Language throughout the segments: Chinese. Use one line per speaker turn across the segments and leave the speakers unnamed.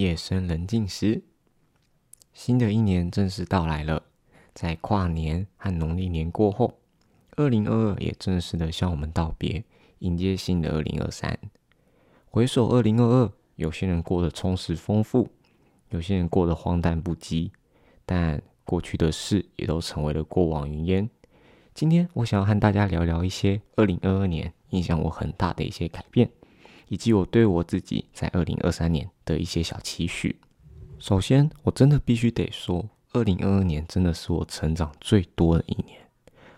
夜深人静时，新的一年正式到来了。在跨年和农历年过后，二零二二也正式的向我们道别，迎接新的二零二三。回首二零二二，有些人过得充实丰富，有些人过得荒诞不羁，但过去的事也都成为了过往云烟。今天我想要和大家聊聊一些二零二二年影响我很大的一些改变，以及我对我自己在二零二三年的一些小期许。首先，我真的必须得说，二零二二年真的是我成长最多的一年。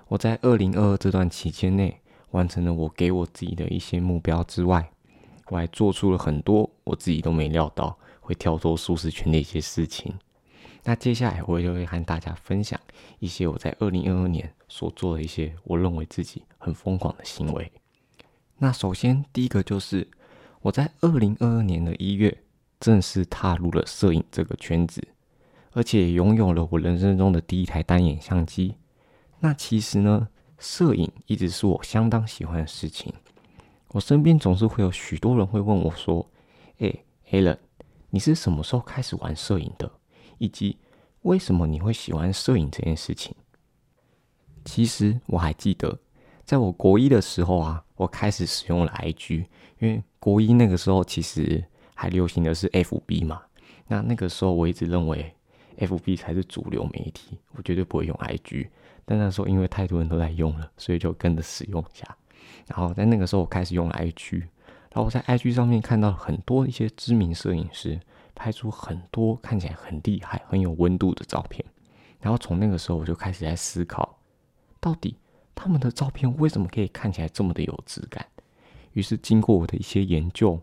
我在二零二二这段期间内，完成了我给我自己的一些目标之外，我还做出了很多我自己都没料到会跳脱舒适圈的一些事情。那接下来我就会和大家分享一些我在二零二二年所做的一些我认为自己很疯狂的行为。那首先第一个就是我在二零二二年的一月正式踏入了摄影这个圈子，而且拥有了我人生中的第一台单眼相机。那其实呢，摄影一直是我相当喜欢的事情。我身边总是会有许多人会问我说：“哎，Helen，你是什么时候开始玩摄影的？”以及为什么你会喜欢摄影这件事情？其实我还记得，在我国一的时候啊，我开始使用了 IG，因为国一那个时候其实还流行的是 FB 嘛。那那个时候我一直认为 FB 才是主流媒体，我绝对不会用 IG。但那时候因为太多人都在用了，所以就跟着使用一下。然后在那个时候我开始用了 IG，然后我在 IG 上面看到很多一些知名摄影师。拍出很多看起来很厉害、很有温度的照片，然后从那个时候我就开始在思考，到底他们的照片为什么可以看起来这么的有质感？于是经过我的一些研究，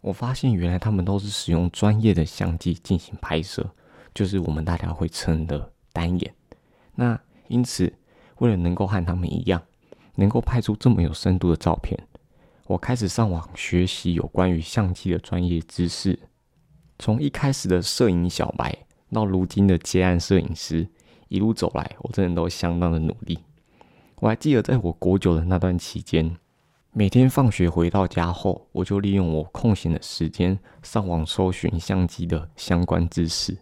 我发现原来他们都是使用专业的相机进行拍摄，就是我们大家会称的单眼。那因此，为了能够和他们一样，能够拍出这么有深度的照片，我开始上网学习有关于相机的专业知识。从一开始的摄影小白到如今的接案摄影师，一路走来，我真的都相当的努力。我还记得在我国九的那段期间，每天放学回到家后，我就利用我空闲的时间上网搜寻相机的相关知识，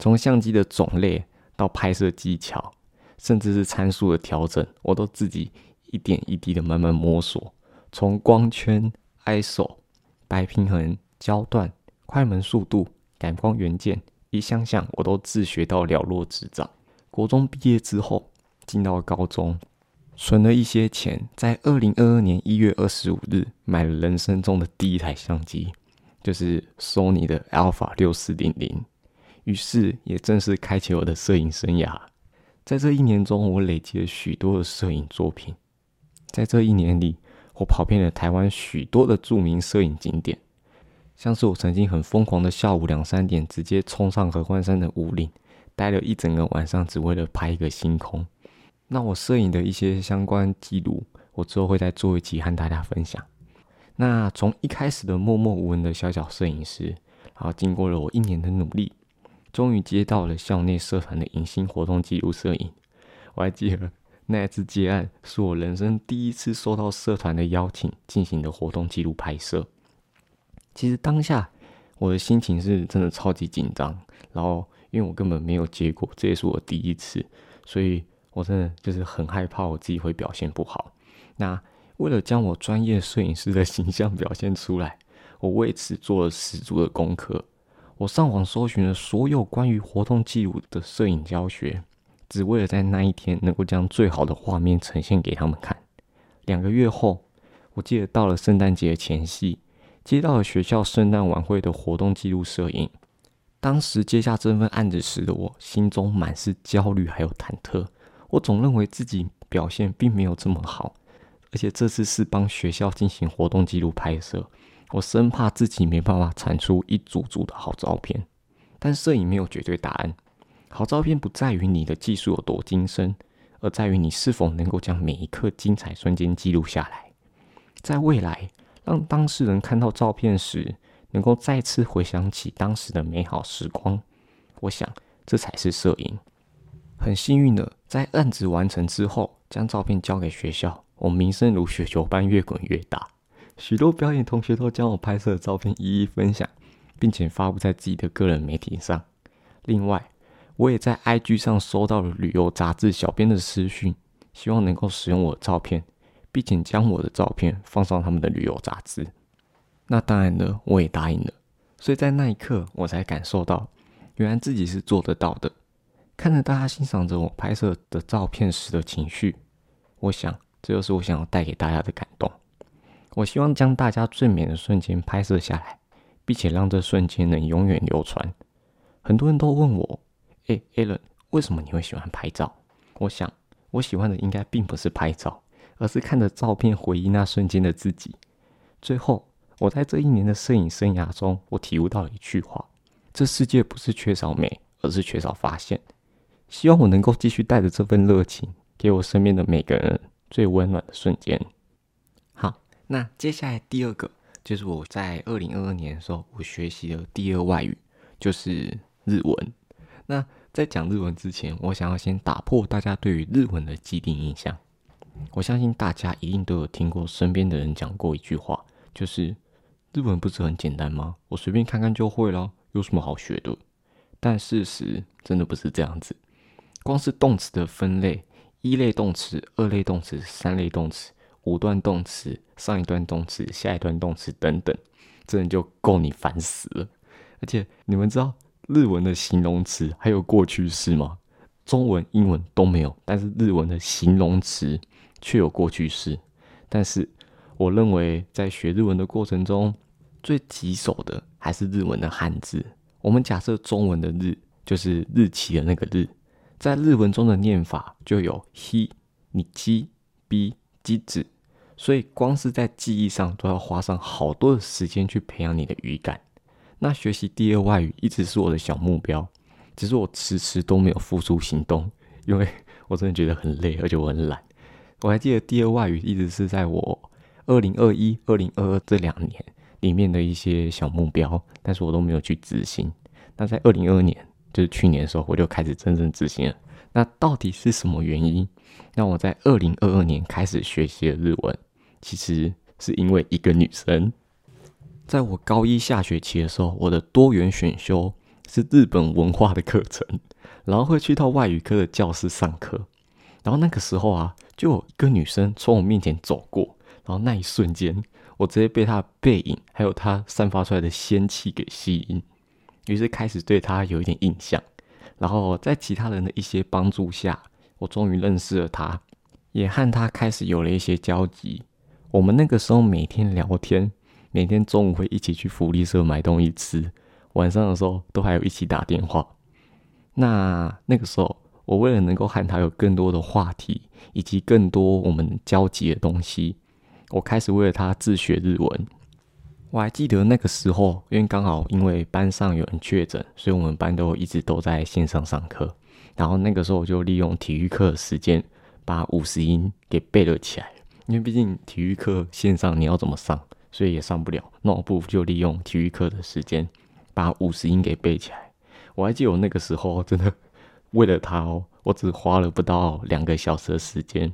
从相机的种类到拍摄技巧，甚至是参数的调整，我都自己一点一滴的慢慢摸索。从光圈、ISO、白平衡、焦段。快门速度、感光元件，一项项我都自学到了若指掌。国中毕业之后，进到高中，存了一些钱，在二零二二年一月二十五日买了人生中的第一台相机，就是 Sony 的 Alpha 六四零零。于是也正式开启我的摄影生涯。在这一年中，我累积了许多的摄影作品。在这一年里，我跑遍了台湾许多的著名摄影景点。像是我曾经很疯狂的下午两三点直接冲上合欢山的五岭，待了一整个晚上，只为了拍一个星空。那我摄影的一些相关记录，我之后会再做一集和大家分享。那从一开始的默默无闻的小小摄影师，然后经过了我一年的努力，终于接到了校内社团的迎新活动记录摄影。我还记得那一次接案，是我人生第一次收到社团的邀请进行的活动记录拍摄。其实当下我的心情是真的超级紧张，然后因为我根本没有接过，这也是我第一次，所以我真的就是很害怕我自己会表现不好。那为了将我专业摄影师的形象表现出来，我为此做了十足的功课。我上网搜寻了所有关于活动记录的摄影教学，只为了在那一天能够将最好的画面呈现给他们看。两个月后，我记得到了圣诞节前夕。接到了学校圣诞晚会的活动记录摄影，当时接下这份案子时的我，心中满是焦虑还有忐忑。我总认为自己表现并没有这么好，而且这次是帮学校进行活动记录拍摄，我生怕自己没办法产出一组组的好照片。但摄影没有绝对答案，好照片不在于你的技术有多精深，而在于你是否能够将每一刻精彩瞬间记录下来，在未来。让当事人看到照片时，能够再次回想起当时的美好时光。我想，这才是摄影。很幸运的，在案子完成之后，将照片交给学校，我名声如雪球般越滚越大。许多表演同学都将我拍摄的照片一一分享，并且发布在自己的个人媒体上。另外，我也在 IG 上收到了旅游杂志小编的私讯，希望能够使用我的照片，并且将我的照片放上他们的旅游杂志。那当然了，我也答应了。所以在那一刻，我才感受到，原来自己是做得到的。看着大家欣赏着我拍摄的照片时的情绪，我想，这就是我想要带给大家的感动。我希望将大家最美的瞬间拍摄下来，并且让这瞬间能永远流传。很多人都问我：“诶 a l a n 为什么你会喜欢拍照？”我想，我喜欢的应该并不是拍照，而是看着照片回忆那瞬间的自己。最后。我在这一年的摄影生涯中，我体悟到了一句话：这世界不是缺少美，而是缺少发现。希望我能够继续带着这份热情，给我身边的每个人最温暖的瞬间。好，那接下来第二个就是我在二零二二年的时候，我学习的第二外语就是日文。那在讲日文之前，我想要先打破大家对于日文的既定印象。我相信大家一定都有听过身边的人讲过一句话，就是。日文不是很简单吗？我随便看看就会了，有什么好学的？但事实真的不是这样子。光是动词的分类，一类动词、二类动词、三类动词、五段动词、上一段动词、下一段动词等等，真的就够你烦死了。而且你们知道日文的形容词还有过去式吗？中文、英文都没有，但是日文的形容词却有过去式。但是我认为在学日文的过程中，最棘手的还是日文的汉字。我们假设中文的“日”就是日期的那个“日”，在日文中的念法就有 “he”、你 “ji”、“bi”、“ji” 子，所以光是在记忆上都要花上好多的时间去培养你的语感。那学习第二外语一直是我的小目标，只是我迟迟都没有付诸行动，因为 我真的觉得很累，而且我很懒。我还记得第二外语一直是在我二零二一、二零二二这两年。里面的一些小目标，但是我都没有去执行。那在二零二二年，就是去年的时候，我就开始真正执行了。那到底是什么原因，让我在二零二二年开始学习了日文？其实是因为一个女生，在我高一下学期的时候，我的多元选修是日本文化的课程，然后会去到外语科的教室上课。然后那个时候啊，就有一个女生从我面前走过，然后那一瞬间。我直接被她的背影，还有她散发出来的仙气给吸引，于是开始对他有一点印象。然后在其他人的一些帮助下，我终于认识了他，也和他开始有了一些交集。我们那个时候每天聊天，每天中午会一起去福利社买东西吃，晚上的时候都还有一起打电话。那那个时候，我为了能够和他有更多的话题，以及更多我们交集的东西。我开始为了他自学日文。我还记得那个时候，因为刚好因为班上有人确诊，所以我们班都一直都在线上上课。然后那个时候我就利用体育课的时间，把五十音给背了起来。因为毕竟体育课线上你要怎么上，所以也上不了。那我不如就利用体育课的时间，把五十音给背起来。我还记得我那个时候真的为了他哦，我只花了不到两个小时的时间，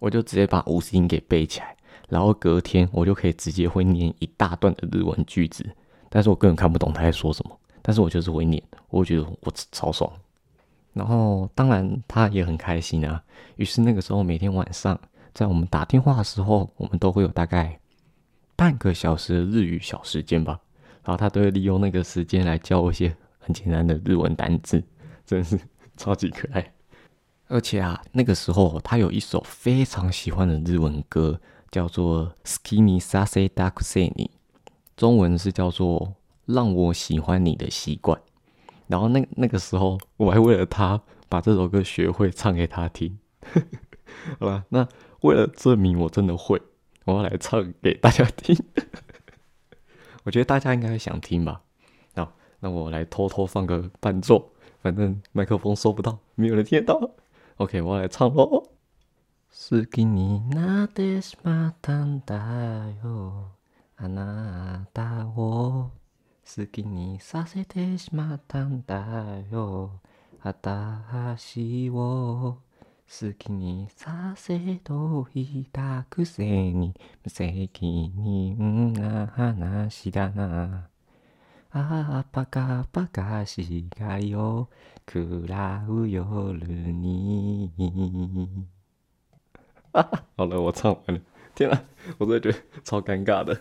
我就直接把五十音给背起来。然后隔天我就可以直接会念一大段的日文句子，但是我根本看不懂他在说什么，但是我就是会念，我觉得我超爽。然后当然他也很开心啊，于是那个时候每天晚上在我们打电话的时候，我们都会有大概半个小时的日语小时间吧，然后他都会利用那个时间来教我一些很简单的日文单字，真是超级可爱。而且啊，那个时候他有一首非常喜欢的日文歌。叫做 “Skinny Sase d a k s e n i 中文是叫做“让我喜欢你的习惯”。然后那那个时候，我还为了他把这首歌学会，唱给他听。好吧，那为了证明我真的会，我要来唱给大家听。我觉得大家应该会想听吧？那那我来偷偷放个伴奏，反正麦克风收不到，没有人听得到。OK，我来唱喽。好きになってしまったんだよ。あなたを好きにさせてしまったんだよ。私を好きにさせといたくせに無責任な話だな。啊巴嘎巴嘎西嘎哟，库拉乌尤鲁尼。好了，我唱完了。天啊，我真的觉得超尴尬的。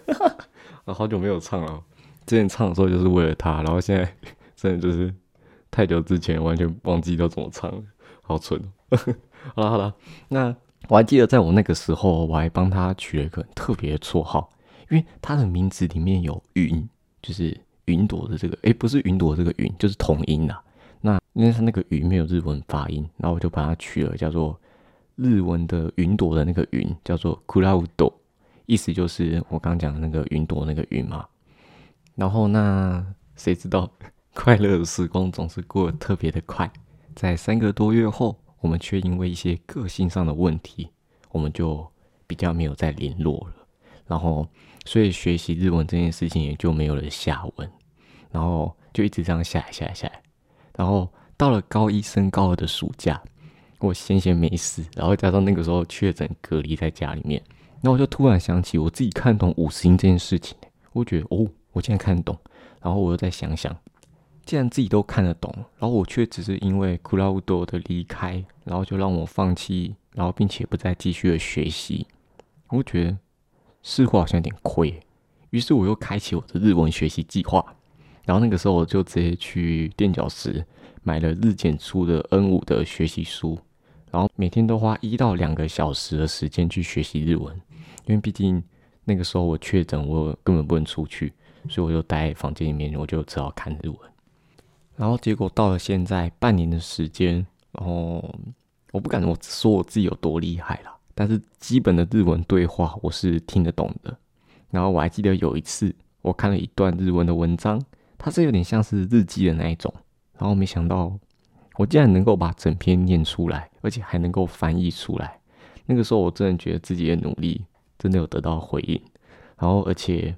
啊，好久没有唱了。之前唱的时候就是为了他，然后现在 真的就是太久之前完全忘记要怎么唱了，好蠢。好了好了，那我还记得在我那个时候，我还帮他取了一个特别的绰号，因为他的名字里面有“云”，就是云朵的这个，诶，不是云朵这个“云”，就是同音啦。那因为他那个“云”没有日文发音，然后我就把它取了叫做日文的云朵的那个“云”，叫做 “cloud”，意思就是我刚讲的那个云朵那个“云”嘛。然后那谁知道，快乐的时光总是过得特别的快，在三个多月后。我们却因为一些个性上的问题，我们就比较没有再联络了。然后，所以学习日文这件事情也就没有了下文。然后就一直这样下来下来下来。然后到了高一升高二的暑假，我闲闲没事，然后加上那个时候确诊隔离在家里面，然后我就突然想起我自己看懂五十音这件事情，我觉得哦，我现在看懂。然后我又再想想。既然自己都看得懂，然后我却只是因为库拉乌多的离开，然后就让我放弃，然后并且不再继续的学习，我觉得似乎好像有点亏。于是我又开启我的日文学习计划，然后那个时候我就直接去垫脚石买了日检出的 N 五的学习书，然后每天都花一到两个小时的时间去学习日文，因为毕竟那个时候我确诊，我根本不能出去，所以我就待在房间里面，我就只好看日文。然后结果到了现在半年的时间，然后我不敢我说我自己有多厉害了，但是基本的日文对话我是听得懂的。然后我还记得有一次我看了一段日文的文章，它是有点像是日记的那一种，然后没想到我竟然能够把整篇念出来，而且还能够翻译出来。那个时候我真的觉得自己的努力真的有得到回应，然后而且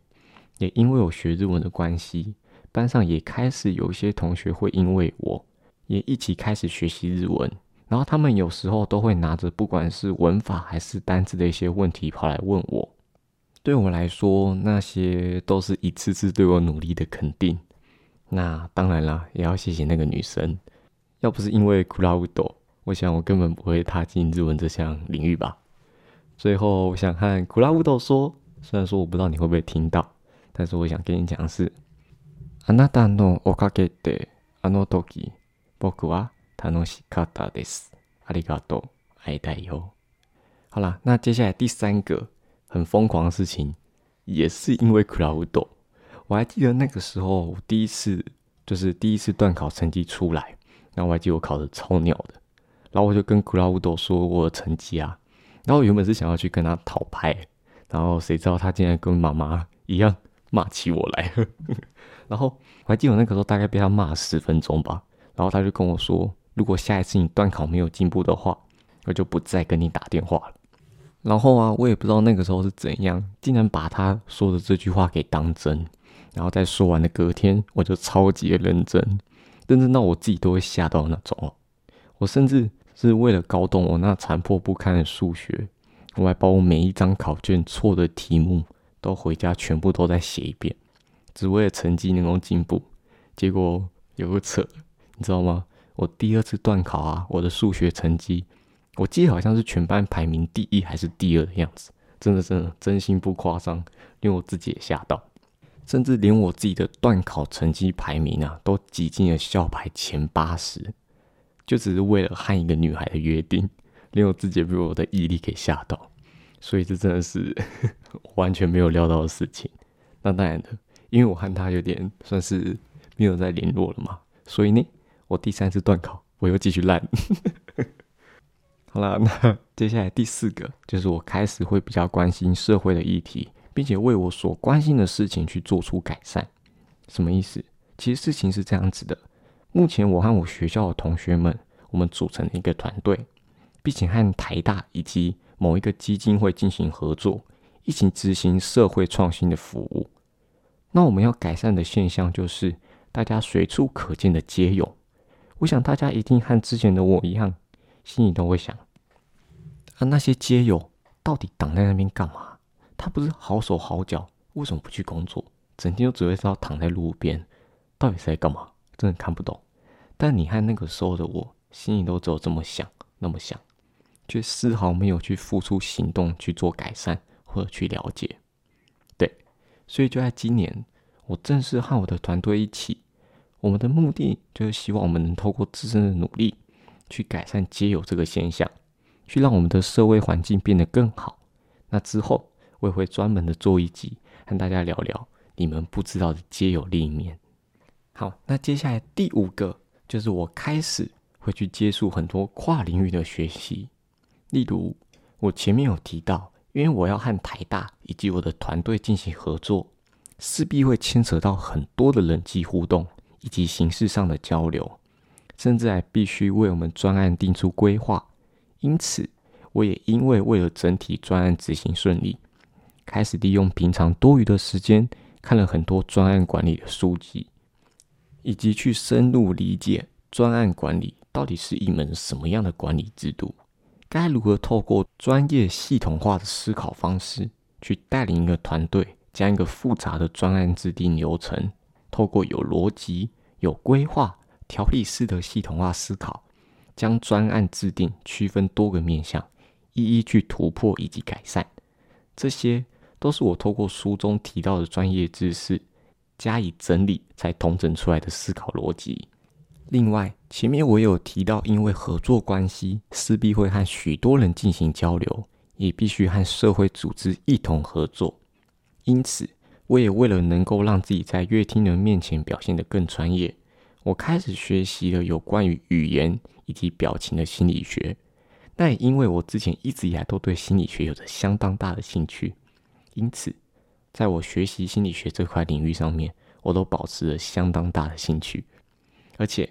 也因为我学日文的关系。班上也开始有一些同学会因为我也一起开始学习日文，然后他们有时候都会拿着不管是文法还是单词的一些问题跑来问我。对我来说，那些都是一次次对我努力的肯定。那当然啦，也要谢谢那个女生，要不是因为库拉乌斗，我想我根本不会踏进日文这项领域吧。最后，我想和库拉乌斗说，虽然说我不知道你会不会听到，但是我想跟你讲的是。あなたのおかげであの時僕は楽しかったです。ありがとう、爱戴哟。好啦，那接下来第三个很疯狂的事情，也是因为 Cloud。我还记得那个时候，我第一次就是第一次段考成绩出来，然后我还记得我考的超鸟的， 然后我就跟 Cloud 说我的成绩啊，然后原本是想要去跟他讨牌，然后谁知道他竟然跟妈妈一样骂起我来。然后我还记得那个时候大概被他骂了十分钟吧，然后他就跟我说：“如果下一次你断考没有进步的话，我就不再跟你打电话了。”然后啊，我也不知道那个时候是怎样，竟然把他说的这句话给当真。然后在说完的隔天，我就超级的认真，认真到我自己都会吓到那种。我甚至是为了搞懂我那残破不堪的数学，我还把我每一张考卷错的题目都回家全部都再写一遍。只为了成绩能够进步，结果有个扯，你知道吗？我第二次断考啊，我的数学成绩，我记得好像是全班排名第一还是第二的样子，真的真的真心不夸张，连我自己也吓到，甚至连我自己的断考成绩排名啊，都挤进了校排前八十，就只是为了和一个女孩的约定，连我自己被我的毅力给吓到，所以这真的是 完全没有料到的事情。那当然的。因为我和他有点算是没有再联络了嘛，所以呢，我第三次断考，我又继续烂。好了，那接下来第四个就是我开始会比较关心社会的议题，并且为我所关心的事情去做出改善。什么意思？其实事情是这样子的：目前我和我学校的同学们，我们组成了一个团队，并且和台大以及某一个基金会进行合作，一起执行社会创新的服务。那我们要改善的现象就是大家随处可见的街友。我想大家一定和之前的我一样，心里都会想：啊，那些街友到底挡在那边干嘛？他不是好手好脚，为什么不去工作？整天就只会知道躺在路边，到底是在干嘛？真的看不懂。但你和那个时候的我，心里都只有这么想，那么想，却丝毫没有去付出行动去做改善或者去了解。对，所以就在今年，我正式和我的团队一起，我们的目的就是希望我们能透过自身的努力，去改善街友这个现象，去让我们的社会环境变得更好。那之后，我也会专门的做一集，和大家聊聊你们不知道的街友另一面。好，那接下来第五个就是我开始会去接触很多跨领域的学习，例如我前面有提到，因为我要和台大以及我的团队进行合作，势必会牵扯到很多的人际互动以及形式上的交流，甚至还必须为我们专案定出规划。因此，我也因为为了整体专案执行顺利，开始利用平常多余的时间，看了很多专案管理的书籍。以及去深入理解专案管理到底是一门什么样的管理制度，该如何透过专业系统化的思考方式去带领一个团队，将一个复杂的专案制定流程，透过有逻辑、有规划、条理式的系统化思考，将专案制定区分多个面向，一一去突破以及改善。这些都是我透过书中提到的专业知识。加以整理才统整出来的思考逻辑。另外，前面我有提到，因为合作关系势必会和许多人进行交流，也必须和社会组织一同合作。因此，我也为了能够让自己在乐听人面前表现得更专业，我开始学习了有关于语言以及表情的心理学。那也因为我之前一直以来都对心理学有着相当大的兴趣，因此。在我学习心理学这块领域上面，我都保持了相当大的兴趣。而且，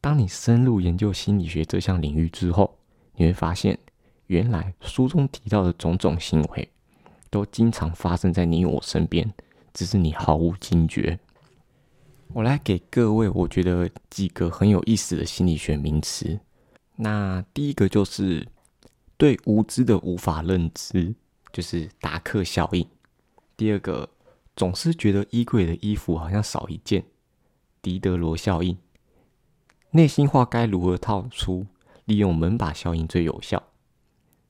当你深入研究心理学这项领域之后，你会发现，原来书中提到的种种行为，都经常发生在你我身边，只是你毫无惊觉。我来给各位，我觉得几个很有意思的心理学名词。那第一个就是对无知的无法认知，就是达克效应。第二个，总是觉得衣柜的衣服好像少一件，狄德罗效应。内心话该如何套出？利用门把效应最有效。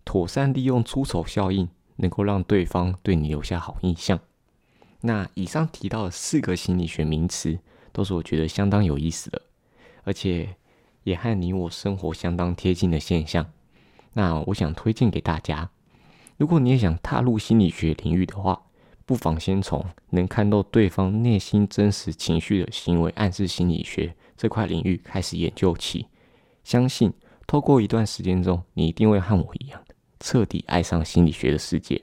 妥善利用出丑效应，能够让对方对你留下好印象。那以上提到的四个心理学名词，都是我觉得相当有意思的，而且也和你我生活相当贴近的现象。那我想推荐给大家，如果你也想踏入心理学领域的话。不妨先从能看到对方内心真实情绪的行为暗示心理学这块领域开始研究起。相信透过一段时间中，你一定会和我一样，彻底爱上心理学的世界。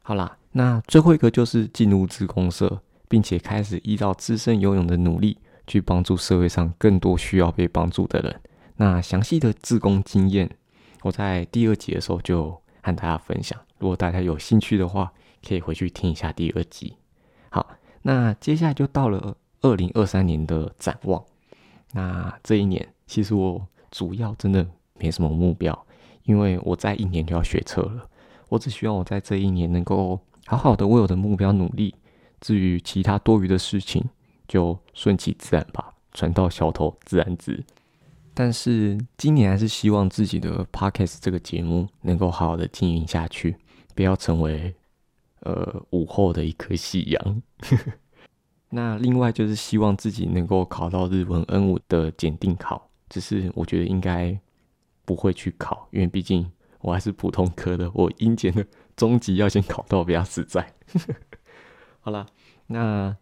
好啦，那最后一个就是进入自公社，并且开始依照自身游泳的努力去帮助社会上更多需要被帮助的人。那详细的自工经验，我在第二集的时候就和大家分享。如果大家有兴趣的话，可以回去听一下第二集。好，那接下来就到了二零二三年的展望。那这一年，其实我主要真的没什么目标，因为我在一年就要学车了。我只希望我在这一年能够好好的为我的目标努力。至于其他多余的事情，就顺其自然吧，船到桥头自然直。但是今年还是希望自己的 podcast 这个节目能够好好的经营下去，不要成为。呃，午后的一颗夕阳。那另外就是希望自己能够考到日文 N 五的检定考，只是我觉得应该不会去考，因为毕竟我还是普通科的，我英检的中级要先考到比较实在。好了，那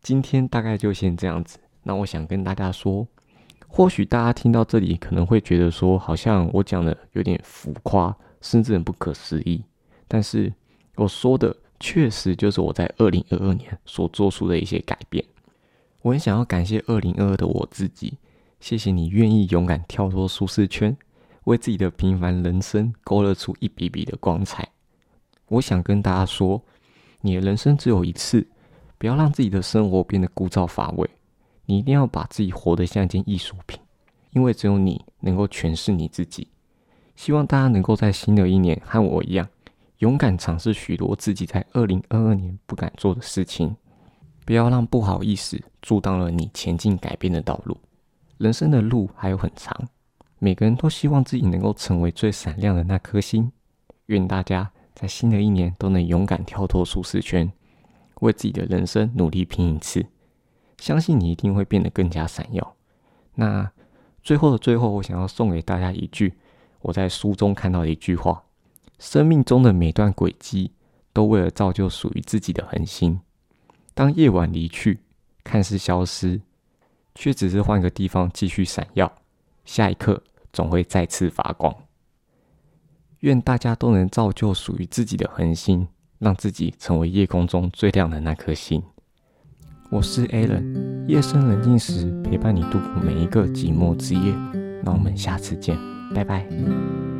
今天大概就先这样子。那我想跟大家说，或许大家听到这里可能会觉得说，好像我讲的有点浮夸，甚至很不可思议，但是。我说的确实就是我在二零二二年所做出的一些改变。我很想要感谢二零二二的我自己，谢谢你愿意勇敢跳脱舒适圈，为自己的平凡人生勾勒出一笔笔的光彩。我想跟大家说，你的人生只有一次，不要让自己的生活变得枯燥乏味。你一定要把自己活得像一件艺术品，因为只有你能够诠释你自己。希望大家能够在新的一年和我一样。勇敢尝试许多自己在二零二二年不敢做的事情，不要让不好意思阻挡了你前进改变的道路。人生的路还有很长，每个人都希望自己能够成为最闪亮的那颗星。愿大家在新的一年都能勇敢跳脱舒适圈，为自己的人生努力拼一次。相信你一定会变得更加闪耀。那最后的最后，我想要送给大家一句我在书中看到的一句话：生命中的每段轨迹，都为了造就属于自己的恒星。当夜晚离去，看似消失，却只是换个地方继续闪耀。下一刻，总会再次发光。愿大家都能造就属于自己的恒星，让自己成为夜空中最亮的那颗星。我是 Alan，夜深人静时陪伴你度过每一个寂寞之夜。那我们下次见，拜拜。